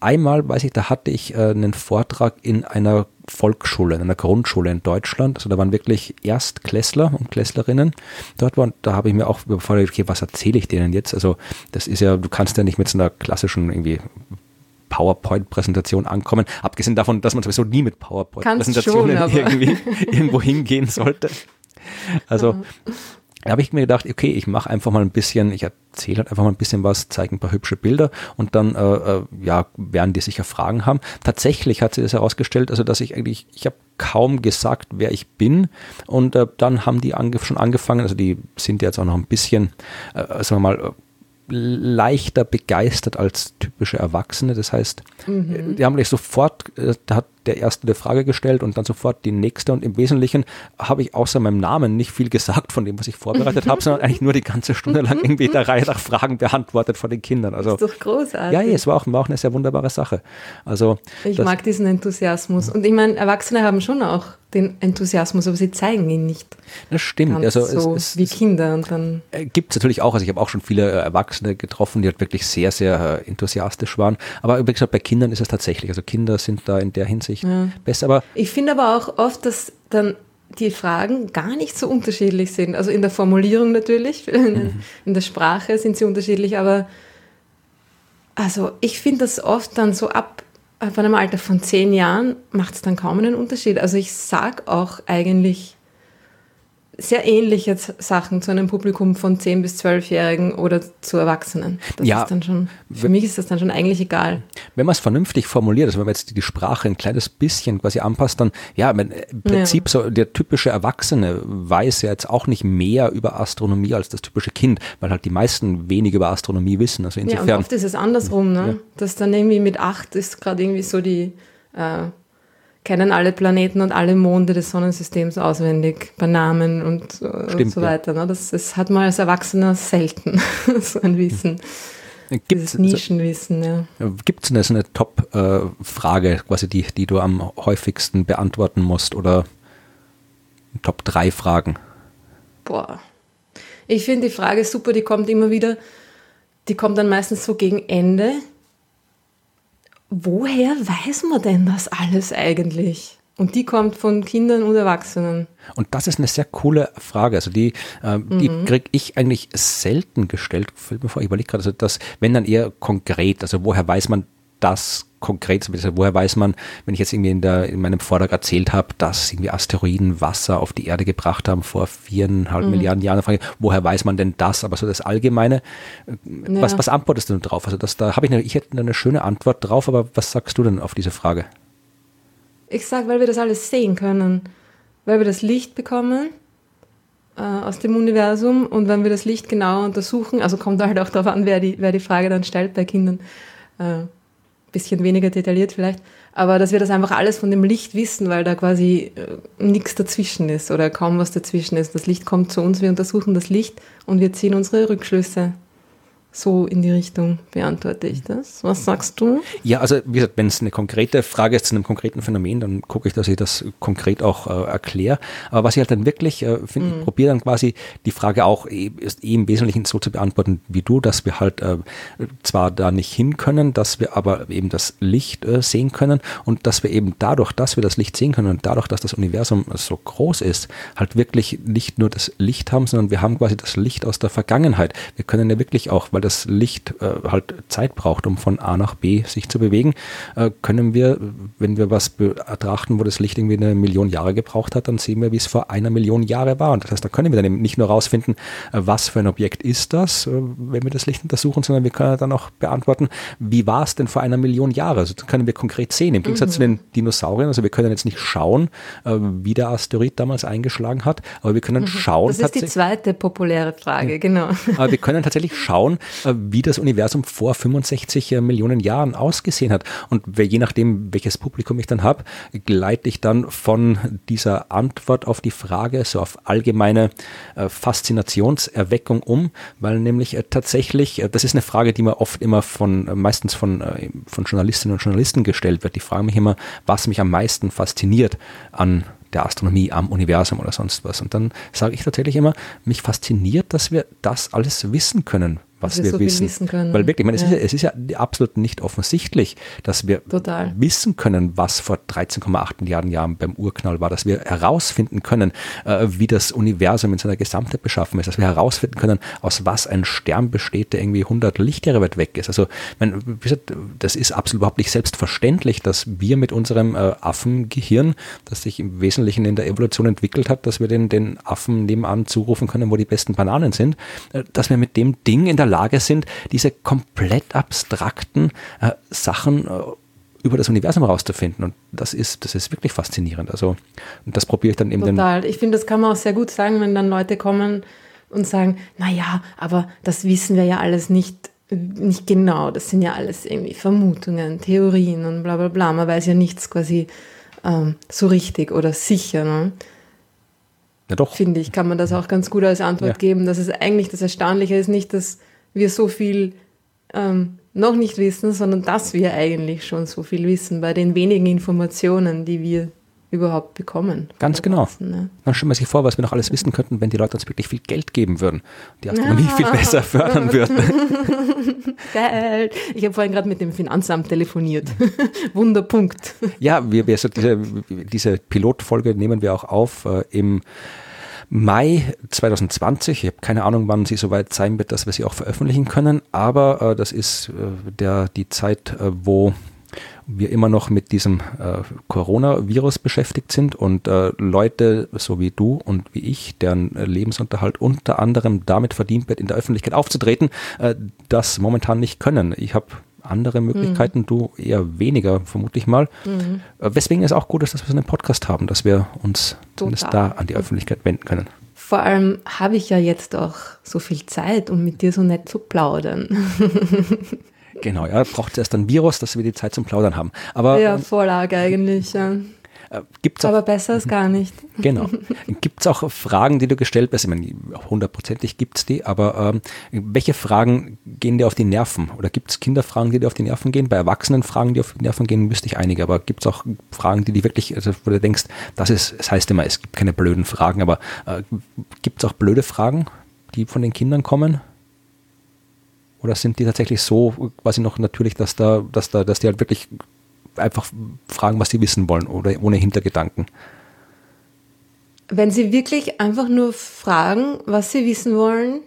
A: einmal, weiß ich, da hatte ich äh, einen Vortrag in einer Volksschule, in einer Grundschule in Deutschland. Also da waren wirklich Erstklässler und Klässlerinnen dort waren. Da habe ich mir auch überfordert, okay, was erzähle ich denen jetzt? Also das ist ja, du kannst ja nicht mit so einer klassischen irgendwie PowerPoint-Präsentation ankommen, abgesehen davon, dass man sowieso nie mit PowerPoint-Präsentationen [laughs] irgendwie irgendwo hingehen sollte. Also da habe ich mir gedacht, okay, ich mache einfach mal ein bisschen, ich erzähle halt einfach mal ein bisschen was, zeige ein paar hübsche Bilder und dann, äh, äh, ja, werden die sicher Fragen haben. Tatsächlich hat sich das herausgestellt, also dass ich eigentlich, ich habe kaum gesagt, wer ich bin und äh, dann haben die ange schon angefangen, also die sind jetzt auch noch ein bisschen, äh, sagen wir mal, leichter begeistert als typische Erwachsene. Das heißt, mhm. die haben gleich sofort, äh, da hat der erste eine Frage gestellt und dann sofort die nächste. Und im Wesentlichen habe ich außer meinem Namen nicht viel gesagt von dem, was ich vorbereitet habe, [laughs] sondern eigentlich nur die ganze Stunde lang irgendwie der Reihe nach Fragen beantwortet von den Kindern. Also,
B: das ist doch großartig.
A: Ja, ja es war auch, war auch eine sehr wunderbare Sache. Also,
B: ich mag diesen Enthusiasmus. Und ich meine, Erwachsene haben schon auch den Enthusiasmus, aber sie zeigen ihn nicht.
A: Das stimmt. also
B: so
A: es,
B: es, wie Kinder. Und dann
A: äh, gibt es natürlich auch, also ich habe auch schon viele äh, Erwachsene getroffen, die halt wirklich sehr, sehr äh, enthusiastisch waren. Aber wie gesagt, bei Kindern ist es tatsächlich, also Kinder sind da in der Hinsicht Hinsicht ja. besser. Aber
B: ich finde aber auch oft, dass dann die Fragen gar nicht so unterschiedlich sind. Also in der Formulierung natürlich, [laughs] mhm. in der Sprache sind sie unterschiedlich, aber also ich finde das oft dann so ab, ab einem Alter von zehn Jahren macht es dann kaum einen Unterschied. Also ich sage auch eigentlich sehr ähnliche Sachen zu einem Publikum von 10- bis 12-Jährigen oder zu Erwachsenen. Das ja, ist dann schon, für mich ist das dann schon eigentlich egal.
A: Wenn man es vernünftig formuliert, also wenn man jetzt die Sprache ein kleines bisschen quasi anpasst, dann, ja, im Prinzip ja. so der typische Erwachsene weiß ja jetzt auch nicht mehr über Astronomie als das typische Kind, weil halt die meisten wenig über Astronomie wissen. Also insofern. Ja, und
B: oft ist es andersrum, ne? Ja. Dass dann irgendwie mit acht ist gerade irgendwie so die, äh, kennen alle Planeten und alle Monde des Sonnensystems auswendig, bei Namen und, Stimmt, und so weiter. Ne? Das, das, hat man als Erwachsener selten, [laughs] so ein Wissen. Gibt's, Nischenwissen, ja.
A: Gibt es eine, eine Top-Frage, quasi die, die du am häufigsten beantworten musst oder Top 3 Fragen?
B: Boah. Ich finde die Frage super, die kommt immer wieder, die kommt dann meistens so gegen Ende woher weiß man denn das alles eigentlich? Und die kommt von Kindern und Erwachsenen.
A: Und das ist eine sehr coole Frage. Also die, äh, die mhm. kriege ich eigentlich selten gestellt. Fällt mir vor, ich überlege gerade, also das, wenn dann eher konkret, also woher weiß man das konkret, woher weiß man, wenn ich jetzt irgendwie in, der, in meinem Vortrag erzählt habe, dass irgendwie Asteroiden Wasser auf die Erde gebracht haben vor viereinhalb mhm. Milliarden Jahren, frage ich, woher weiß man denn das? Aber so das Allgemeine, äh, ja. was, was antwortest du denn drauf? Also das, da habe ich, eine, ich hätte eine schöne Antwort drauf, aber was sagst du denn auf diese Frage?
B: Ich sage, weil wir das alles sehen können, weil wir das Licht bekommen äh, aus dem Universum und wenn wir das Licht genau untersuchen, also kommt halt auch darauf an, wer die, wer die Frage dann stellt bei Kindern, äh, bisschen weniger detailliert vielleicht, aber dass wir das einfach alles von dem Licht wissen, weil da quasi äh, nichts dazwischen ist oder kaum was dazwischen ist. Das Licht kommt zu uns, wir untersuchen das Licht und wir ziehen unsere Rückschlüsse so in die Richtung beantworte ich das. Was sagst du?
A: Ja, also wie gesagt, wenn es eine konkrete Frage ist zu einem konkreten Phänomen, dann gucke ich, dass ich das konkret auch äh, erkläre. Aber was ich halt dann wirklich äh, finde, mhm. ich probiere dann quasi die Frage auch eh, ist eh im Wesentlichen so zu beantworten wie du, dass wir halt äh, zwar da nicht hin können, dass wir aber eben das Licht äh, sehen können und dass wir eben dadurch, dass wir das Licht sehen können und dadurch, dass das Universum so groß ist, halt wirklich nicht nur das Licht haben, sondern wir haben quasi das Licht aus der Vergangenheit. Wir können ja wirklich auch, weil das Licht äh, halt Zeit braucht, um von A nach B sich zu bewegen, äh, können wir, wenn wir was betrachten, wo das Licht irgendwie eine Million Jahre gebraucht hat, dann sehen wir, wie es vor einer Million Jahre war. Und das heißt, da können wir dann eben nicht nur rausfinden, äh, was für ein Objekt ist das, äh, wenn wir das Licht untersuchen, sondern wir können dann auch beantworten, wie war es denn vor einer Million Jahre? Also das können wir konkret sehen. Im Gegensatz mhm. zu den Dinosauriern, also wir können jetzt nicht schauen, äh, wie der Asteroid damals eingeschlagen hat, aber wir können mhm. schauen. Das
B: ist die zweite populäre Frage, genau.
A: Aber wir können tatsächlich schauen, wie das Universum vor 65 Millionen Jahren ausgesehen hat. Und je nachdem, welches Publikum ich dann habe, gleite ich dann von dieser Antwort auf die Frage so auf allgemeine äh, Faszinationserweckung um, weil nämlich äh, tatsächlich, äh, das ist eine Frage, die mir oft immer von, meistens von, von Journalistinnen und Journalisten gestellt wird. Die fragen mich immer, was mich am meisten fasziniert an der Astronomie, am Universum oder sonst was. Und dann sage ich tatsächlich immer, mich fasziniert, dass wir das alles wissen können, was wir, wir so wissen. wissen können. Weil wirklich, ich meine, ja. es, ist ja, es ist ja absolut nicht offensichtlich, dass wir Total. wissen können, was vor 13,8 Milliarden Jahren beim Urknall war, dass wir herausfinden können, äh, wie das Universum in seiner Gesamtheit beschaffen ist, dass wir herausfinden können, aus was ein Stern besteht, der irgendwie 100 Lichtjahre weit weg ist. Also, mein, wie gesagt, das ist absolut überhaupt nicht selbstverständlich, dass wir mit unserem äh, Affengehirn, das sich im Wesentlichen in der Evolution entwickelt hat, dass wir den, den Affen nebenan zurufen können, wo die besten Bananen sind, äh, dass wir mit dem Ding in der Lage sind, diese komplett abstrakten äh, Sachen äh, über das Universum herauszufinden. Und das ist, das ist wirklich faszinierend. Also, das probiere ich dann eben.
B: Total. Ich finde, das kann man auch sehr gut sagen, wenn dann Leute kommen und sagen, naja, aber das wissen wir ja alles nicht, nicht genau. Das sind ja alles irgendwie Vermutungen, Theorien und bla bla bla. Man weiß ja nichts quasi ähm, so richtig oder sicher. Ne? Ja, doch. Finde ich, kann man das auch ganz gut als Antwort ja. geben, dass es eigentlich das Erstaunliche ist, nicht, dass wir so viel ähm, noch nicht wissen, sondern dass wir eigentlich schon so viel wissen bei den wenigen Informationen, die wir überhaupt bekommen.
A: Ganz genau. Wissen, ne? Dann stellen wir sich vor, was wir noch alles wissen könnten, wenn die Leute uns wirklich viel Geld geben würden, die Astronomie ja. [laughs] viel besser fördern würden. [laughs]
B: Geld. Ich habe vorhin gerade mit dem Finanzamt telefoniert. [laughs] Wunderpunkt.
A: Ja, wir, wir so diese, diese Pilotfolge nehmen wir auch auf äh, im Mai 2020. Ich habe keine Ahnung, wann sie soweit sein wird, dass wir sie auch veröffentlichen können, aber äh, das ist äh, der, die Zeit, äh, wo wir immer noch mit diesem äh, Coronavirus beschäftigt sind und äh, Leute so wie du und wie ich, deren Lebensunterhalt unter anderem damit verdient wird, in der Öffentlichkeit aufzutreten, äh, das momentan nicht können. Ich habe andere Möglichkeiten, mhm. du eher weniger, vermutlich mal. Mhm. Äh, weswegen es auch gut ist, dass wir so einen Podcast haben, dass wir uns zumindest da an die Öffentlichkeit wenden können.
B: Vor allem habe ich ja jetzt auch so viel Zeit, um mit dir so nett zu plaudern. [laughs]
A: genau, ja, braucht es erst ein Virus, dass wir die Zeit zum Plaudern haben. Aber,
B: ja, Vorlage eigentlich, ja. Äh, gibt's auch, Aber besser ist gar nicht. [laughs]
A: Genau. Gibt es auch Fragen, die du gestellt hast? Ich meine, hundertprozentig gibt es die, aber ähm, welche Fragen gehen dir auf die Nerven? Oder gibt es Kinderfragen, die dir auf die Nerven gehen? Bei Erwachsenen Fragen, die auf die Nerven gehen, wüsste ich einige, aber gibt es auch Fragen, die dir wirklich, also wo du denkst, das ist, es heißt immer, es gibt keine blöden Fragen, aber äh, gibt es auch blöde Fragen, die von den Kindern kommen? Oder sind die tatsächlich so quasi noch natürlich, dass da, dass da, dass die halt wirklich einfach fragen, was sie wissen wollen oder ohne Hintergedanken?
B: Wenn sie wirklich einfach nur fragen, was sie wissen wollen,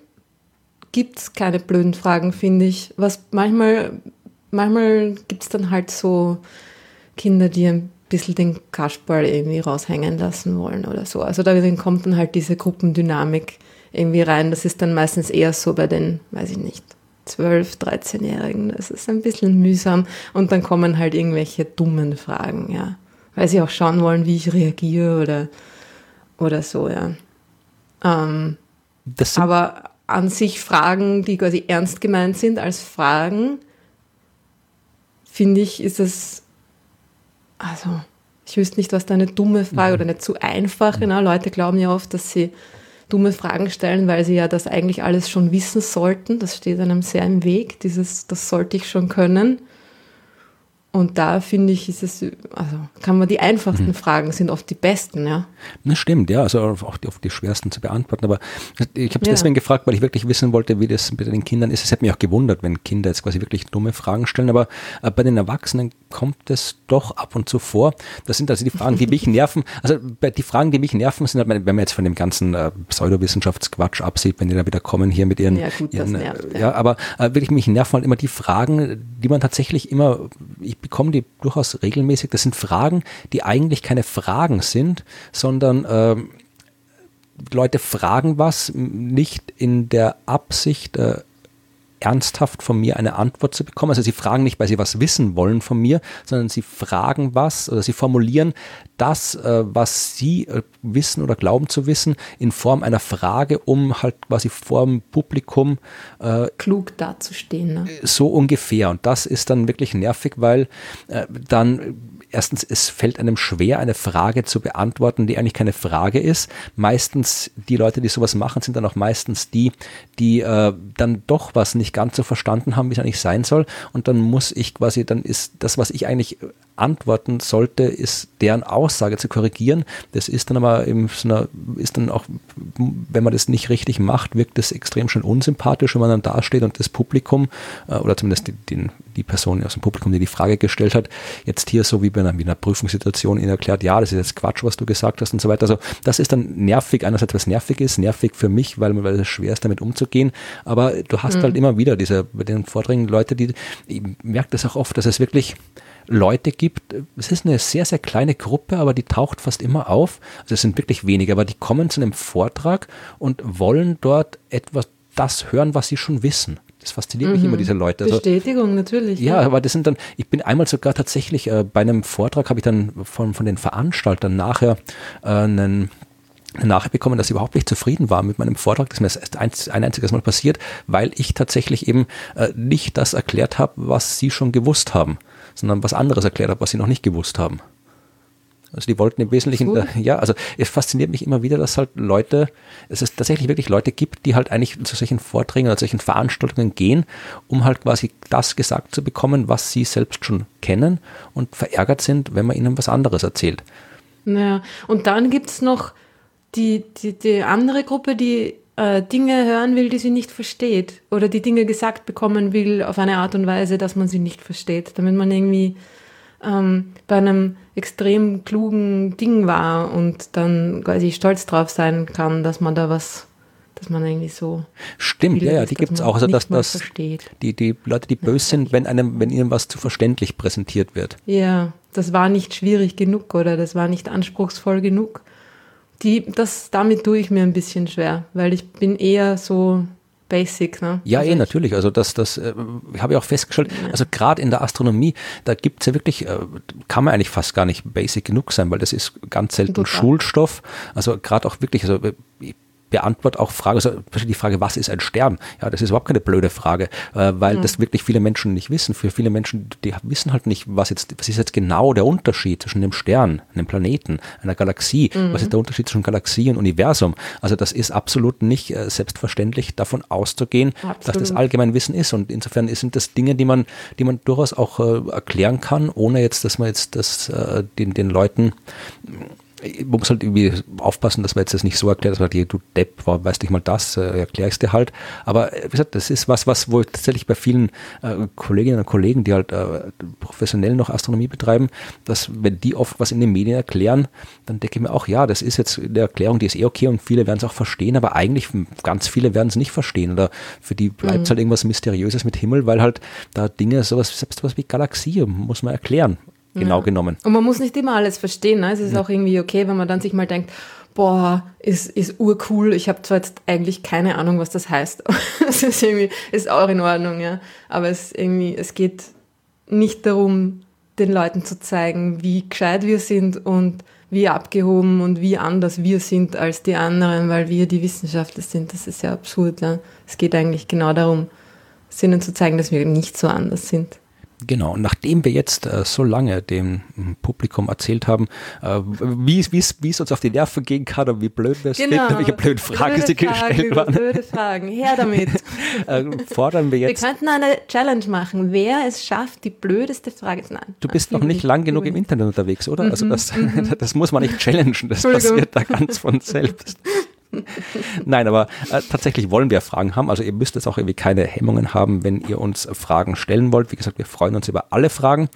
B: gibt es keine blöden Fragen, finde ich. Was manchmal, manchmal gibt es dann halt so Kinder, die ein bisschen den Kasperl irgendwie raushängen lassen wollen oder so. Also da kommt dann halt diese Gruppendynamik irgendwie rein. Das ist dann meistens eher so bei den, weiß ich nicht, 12-, 13-Jährigen. Das ist ein bisschen mühsam. Und dann kommen halt irgendwelche dummen Fragen, ja. Weil sie auch schauen wollen, wie ich reagiere oder, oder so, ja. Ähm, aber an sich Fragen, die quasi ernst gemeint sind als Fragen, finde ich, ist es, also, ich wüsste nicht, was da eine dumme Frage mhm. oder eine zu einfache, ne? Leute glauben ja oft, dass sie dumme Fragen stellen, weil sie ja das eigentlich alles schon wissen sollten. Das steht einem sehr im Weg, dieses, das sollte ich schon können. Und da finde ich, ist es, also kann man die einfachsten mhm. Fragen sind oft die besten, ja.
A: Das stimmt, ja, also auch die, die schwersten zu beantworten. Aber ich habe es ja. deswegen gefragt, weil ich wirklich wissen wollte, wie das mit den Kindern ist. Es hätte mich auch gewundert, wenn Kinder jetzt quasi wirklich dumme Fragen stellen. Aber äh, bei den Erwachsenen kommt es doch ab und zu vor. Das sind also die Fragen, die mich nerven. Also die Fragen, die mich nerven, sind halt, wenn man jetzt von dem ganzen äh, Pseudowissenschaftsquatsch absieht, wenn die da wieder kommen hier mit ihren. Ja, gut, ihren, das nervt. Ja, ja aber äh, wirklich mich nerven halt immer die Fragen, die man tatsächlich immer, ich bekomme die durchaus regelmäßig. Das sind Fragen, die eigentlich keine Fragen sind, sondern äh, Leute fragen was, nicht in der Absicht, äh, ernsthaft von mir eine Antwort zu bekommen. Also sie fragen nicht, weil sie was wissen wollen von mir, sondern sie fragen was oder sie formulieren das, äh, was sie äh, wissen oder glauben zu wissen, in Form einer Frage, um halt quasi vor dem Publikum
B: äh, klug dazustehen. Ne?
A: So ungefähr. Und das ist dann wirklich nervig, weil äh, dann erstens, es fällt einem schwer, eine Frage zu beantworten, die eigentlich keine Frage ist. Meistens, die Leute, die sowas machen, sind dann auch meistens die, die äh, dann doch was nicht ganz so verstanden haben, wie es eigentlich sein soll. Und dann muss ich quasi, dann ist das, was ich eigentlich antworten sollte, ist deren Aussage zu korrigieren. Das ist dann aber in so einer, ist dann auch, wenn man das nicht richtig macht, wirkt das extrem schön unsympathisch, wenn man dann dasteht und das Publikum, äh, oder zumindest die, die, die Person aus dem Publikum, die die Frage gestellt hat, jetzt hier so wie bei einer, wie einer Prüfungssituation ihnen erklärt, ja, das ist jetzt Quatsch, was du gesagt hast und so weiter. Also das ist dann nervig, einerseits was nervig ist, nervig für mich, weil, weil es schwer ist, damit umzugehen, aber du hast mhm. halt immer wieder diese, bei den Vorträgen Leute, die, ich merke das auch oft, dass es wirklich Leute gibt, es ist eine sehr, sehr kleine Gruppe, aber die taucht fast immer auf. Also es sind wirklich wenige, aber die kommen zu einem Vortrag und wollen dort etwas, das hören, was sie schon wissen. Das fasziniert mhm. mich immer, diese Leute.
B: Also, Bestätigung, natürlich.
A: Ja, ja, aber das sind dann, ich bin einmal sogar tatsächlich äh, bei einem Vortrag, habe ich dann von, von den Veranstaltern nachher äh, einen eine Nachricht bekommen, dass sie überhaupt nicht zufrieden war mit meinem Vortrag. Das ist mir erst ein, einziges Mal passiert, weil ich tatsächlich eben äh, nicht das erklärt habe, was sie schon gewusst haben sondern was anderes erklärt habe, was sie noch nicht gewusst haben. Also die wollten im Wesentlichen, cool. ja, also es fasziniert mich immer wieder, dass halt Leute, es ist tatsächlich wirklich Leute gibt, die halt eigentlich zu solchen Vorträgen oder solchen Veranstaltungen gehen, um halt quasi das gesagt zu bekommen, was sie selbst schon kennen und verärgert sind, wenn man ihnen was anderes erzählt.
B: Naja, und dann gibt es noch die, die, die andere Gruppe, die äh, Dinge hören will, die sie nicht versteht oder die Dinge gesagt bekommen will auf eine Art und Weise, dass man sie nicht versteht, damit man irgendwie ähm, bei einem extrem klugen Ding war und dann quasi stolz drauf sein kann, dass man da was dass man irgendwie so.
A: Stimmt, ja, ja, die gibt es auch. Also, dass das die, die Leute, die böse sind, wenn einem, wenn ihnen was zu verständlich präsentiert wird.
B: Ja, das war nicht schwierig genug oder das war nicht anspruchsvoll genug die, das, damit tue ich mir ein bisschen schwer, weil ich bin eher so basic. Ne?
A: Ja,
B: also
A: eh, natürlich. Also das, das äh, habe ich auch festgestellt. Ja. Also gerade in der Astronomie, da gibt es ja wirklich, äh, kann man eigentlich fast gar nicht basic genug sein, weil das ist ganz selten Total. Schulstoff. Also gerade auch wirklich, also ich beantwortet auch Fragen, also die Frage, was ist ein Stern? Ja, das ist überhaupt keine blöde Frage, äh, weil mhm. das wirklich viele Menschen nicht wissen. Für viele Menschen, die wissen halt nicht, was jetzt, was ist jetzt genau der Unterschied zwischen einem Stern, einem Planeten, einer Galaxie, mhm. was ist der Unterschied zwischen Galaxie und Universum? Also das ist absolut nicht äh, selbstverständlich, davon auszugehen, absolut. dass das Allgemeinwissen ist. Und insofern sind das Dinge, die man, die man durchaus auch äh, erklären kann, ohne jetzt, dass man jetzt das den, den Leuten man muss halt irgendwie aufpassen, dass man jetzt das nicht so erklärt, dass man dir, du Depp, war, weißt nicht mal das, äh, erkläre ich dir halt. Aber äh, wie gesagt, das ist was, was wohl tatsächlich bei vielen äh, Kolleginnen und Kollegen, die halt äh, professionell noch Astronomie betreiben, dass wenn die oft was in den Medien erklären, dann denke ich mir auch, ja, das ist jetzt eine Erklärung, die ist eh okay und viele werden es auch verstehen, aber eigentlich ganz viele werden es nicht verstehen oder für die bleibt es mhm. halt irgendwas Mysteriöses mit Himmel, weil halt da Dinge, sowas, selbst was wie Galaxie, muss man erklären genau ja. genommen.
B: Und man muss nicht immer alles verstehen. Ne? Es ist ja. auch irgendwie okay, wenn man dann sich mal denkt, boah, ist, ist urcool. Ich habe zwar jetzt eigentlich keine Ahnung, was das heißt. [laughs] Es ist irgendwie, ist auch in Ordnung, ja. Aber es irgendwie, es geht nicht darum, den Leuten zu zeigen, wie gescheit wir sind und wie abgehoben und wie anders wir sind als die anderen, weil wir die Wissenschaftler sind. Das ist ja absurd. Ja. Es geht eigentlich genau darum, ihnen zu zeigen, dass wir nicht so anders sind.
A: Genau, und nachdem wir jetzt äh, so lange dem Publikum erzählt haben, äh, wie es uns auf die Nerven gehen kann und wie blöd wir es genau. finden, welche blöden Fragen blöde sie Fragen, gestellt waren.
B: Blöde Fragen, her [laughs] damit.
A: äh, fordern wir jetzt.
B: Wir könnten eine Challenge machen, wer es schafft, die blödeste Frage zu nein.
A: Du bist noch nicht lang genug im Internet unterwegs, oder? Also mhm, das, mhm. [laughs] das muss man nicht challengen, das passiert da ganz von selbst. [laughs] [laughs] Nein, aber äh, tatsächlich wollen wir Fragen haben. Also ihr müsst jetzt auch irgendwie keine Hemmungen haben, wenn ihr uns Fragen stellen wollt. Wie gesagt, wir freuen uns über alle Fragen.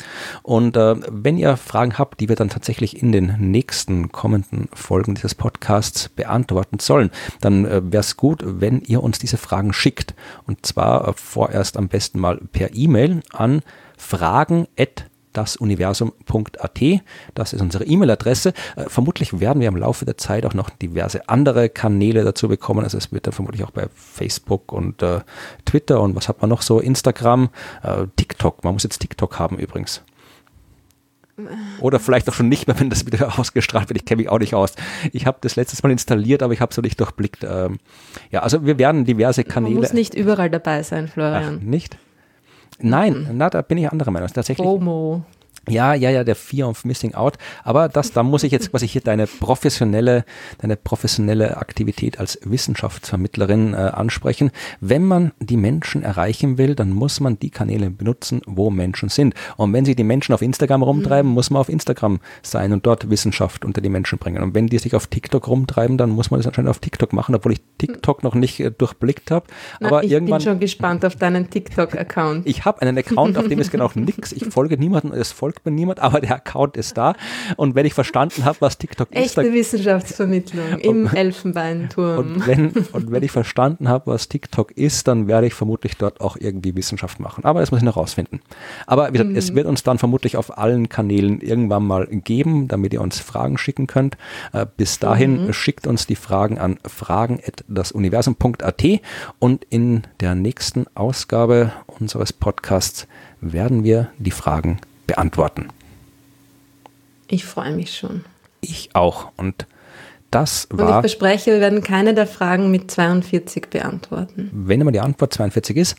A: Und äh, wenn ihr Fragen habt, die wir dann tatsächlich in den nächsten kommenden Folgen dieses Podcasts beantworten sollen, dann äh, wäre es gut, wenn ihr uns diese Fragen schickt. Und zwar äh, vorerst am besten mal per E-Mail an fragen@ dasuniversum.at. Das ist unsere E-Mail-Adresse. Äh, vermutlich werden wir im Laufe der Zeit auch noch diverse andere Kanäle dazu bekommen. Also es wird dann vermutlich auch bei Facebook und äh, Twitter und was hat man noch so? Instagram, äh, TikTok. Man muss jetzt TikTok haben übrigens. Oder vielleicht auch schon nicht mehr, wenn das wieder [laughs] ausgestrahlt wird. Ich kenne mich auch nicht aus. Ich habe das letztes Mal installiert, aber ich habe es noch nicht durchblickt. Ähm, ja, also wir werden diverse Kanäle. Man
B: muss nicht überall dabei sein, Florian.
A: Ach, nicht? Nein, mhm. na, da bin ich anderer Meinung. Tatsächlich.
B: FOMO.
A: Ja, ja, ja, der Fear of Missing Out. Aber das, da muss ich jetzt quasi hier deine professionelle, deine professionelle Aktivität als Wissenschaftsvermittlerin äh, ansprechen. Wenn man die Menschen erreichen will, dann muss man die Kanäle benutzen, wo Menschen sind. Und wenn sie die Menschen auf Instagram rumtreiben, mhm. muss man auf Instagram sein und dort Wissenschaft unter die Menschen bringen. Und wenn die sich auf TikTok rumtreiben, dann muss man das anscheinend auf TikTok machen, obwohl ich TikTok noch nicht äh, durchblickt habe. Aber
B: ich
A: irgendwann.
B: Ich bin schon gespannt auf deinen TikTok-Account.
A: Ich habe einen Account, auf dem ist genau [laughs] nichts. Ich folge niemandem, es folgt folgt mir niemand, aber der Account ist da. Und wenn ich verstanden habe, was TikTok
B: Echte
A: ist.
B: Echte Wissenschaftsvermittlung im und, Elfenbeinturm.
A: Und wenn, und wenn ich verstanden habe, was TikTok ist, dann werde ich vermutlich dort auch irgendwie Wissenschaft machen. Aber das muss ich noch rausfinden. Aber wie gesagt, mhm. es wird uns dann vermutlich auf allen Kanälen irgendwann mal geben, damit ihr uns Fragen schicken könnt. Äh, bis dahin mhm. schickt uns die Fragen an fragen.dasuniversum.at und in der nächsten Ausgabe unseres Podcasts werden wir die Fragen beantworten.
B: Ich freue mich schon.
A: Ich auch. Und das war. Und
B: ich verspreche, wir werden keine der Fragen mit 42 beantworten.
A: Wenn immer die Antwort 42 ist.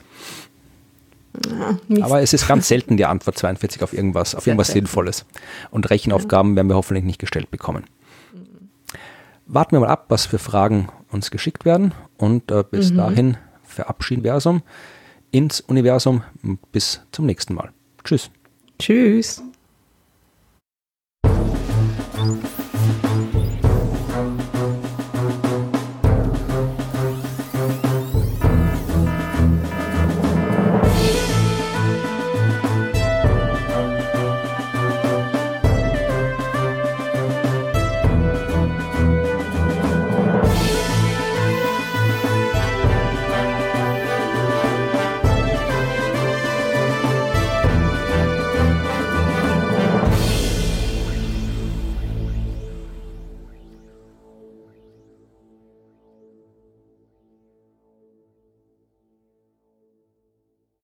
A: Ja, aber es ist ganz selten die Antwort 42 auf irgendwas, auf Sehr irgendwas selten. Sinnvolles. Und Rechenaufgaben ja. werden wir hoffentlich nicht gestellt bekommen. Warten wir mal ab, was für Fragen uns geschickt werden. Und äh, bis mhm. dahin verabschieden wir uns ins Universum. Bis zum nächsten Mal. Tschüss.
B: Tschüss.